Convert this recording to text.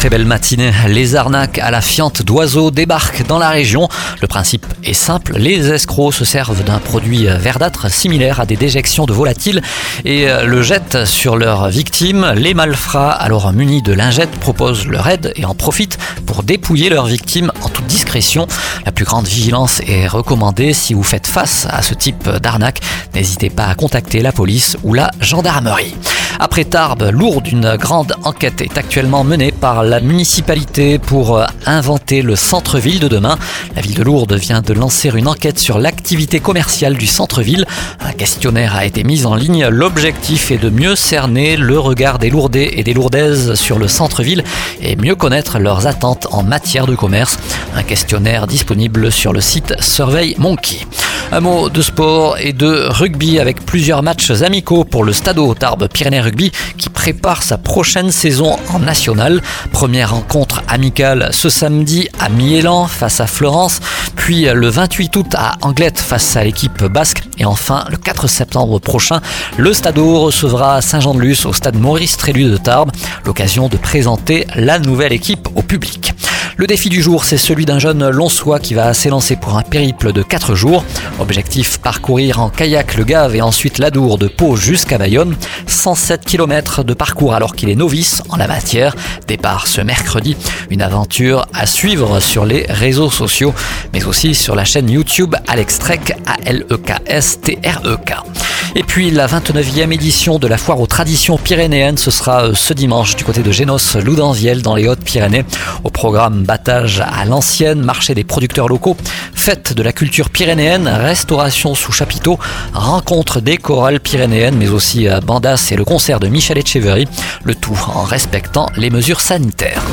Très belle matinée. Les arnaques à la fiente d'oiseaux débarquent dans la région. Le principe est simple. Les escrocs se servent d'un produit verdâtre similaire à des déjections de volatiles et le jettent sur leurs victimes. Les malfrats, alors munis de lingettes, proposent leur aide et en profitent pour dépouiller leurs victimes en toute discrétion. La plus grande vigilance est recommandée si vous faites face à ce type d'arnaque. N'hésitez pas à contacter la police ou la gendarmerie. Après Tarbes, Lourdes, une grande enquête est actuellement menée par la municipalité pour euh, inventer le centre-ville de demain. La ville de Lourdes vient de lancer une enquête sur l'activité commerciale du centre-ville. Un questionnaire a été mis en ligne. L'objectif est de mieux cerner le regard des Lourdais et des Lourdaises sur le centre-ville et mieux connaître leurs attentes en matière de commerce. Un questionnaire disponible sur le site Survey Monkey. Un mot de sport et de rugby avec plusieurs matchs amicaux pour le Stadeau Tarbes Pyrénées Rugby qui prépare sa prochaine saison en national. Première rencontre amicale ce samedi à Miélan face à Florence, puis le 28 août à Anglette face à l'équipe basque et enfin le 4 septembre prochain, le Stadeau recevra Saint-Jean-de-Luz au stade Maurice Trélu de Tarbes, l'occasion de présenter la nouvelle équipe au public. Le défi du jour, c'est celui d'un jeune Lonsois qui va s'élancer pour un périple de 4 jours. Objectif parcourir en kayak le Gave et ensuite l'Adour de Pau jusqu'à Bayonne. 107 km de parcours alors qu'il est novice en la matière. Départ ce mercredi. Une aventure à suivre sur les réseaux sociaux, mais aussi sur la chaîne YouTube Alex Trek, A-L-E-K-S-T-R-E-K. Et puis la 29e édition de la foire aux traditions pyrénéennes, ce sera euh, ce dimanche du côté de Génos, Loudanviel dans les Hautes-Pyrénées. Au programme battage à l'ancienne, marché des producteurs locaux, fête de la culture pyrénéenne, restauration sous chapiteau, rencontre des chorales pyrénéennes, mais aussi euh, bandas et le concert de Michel Etcheverry, le tout en respectant les mesures sanitaires.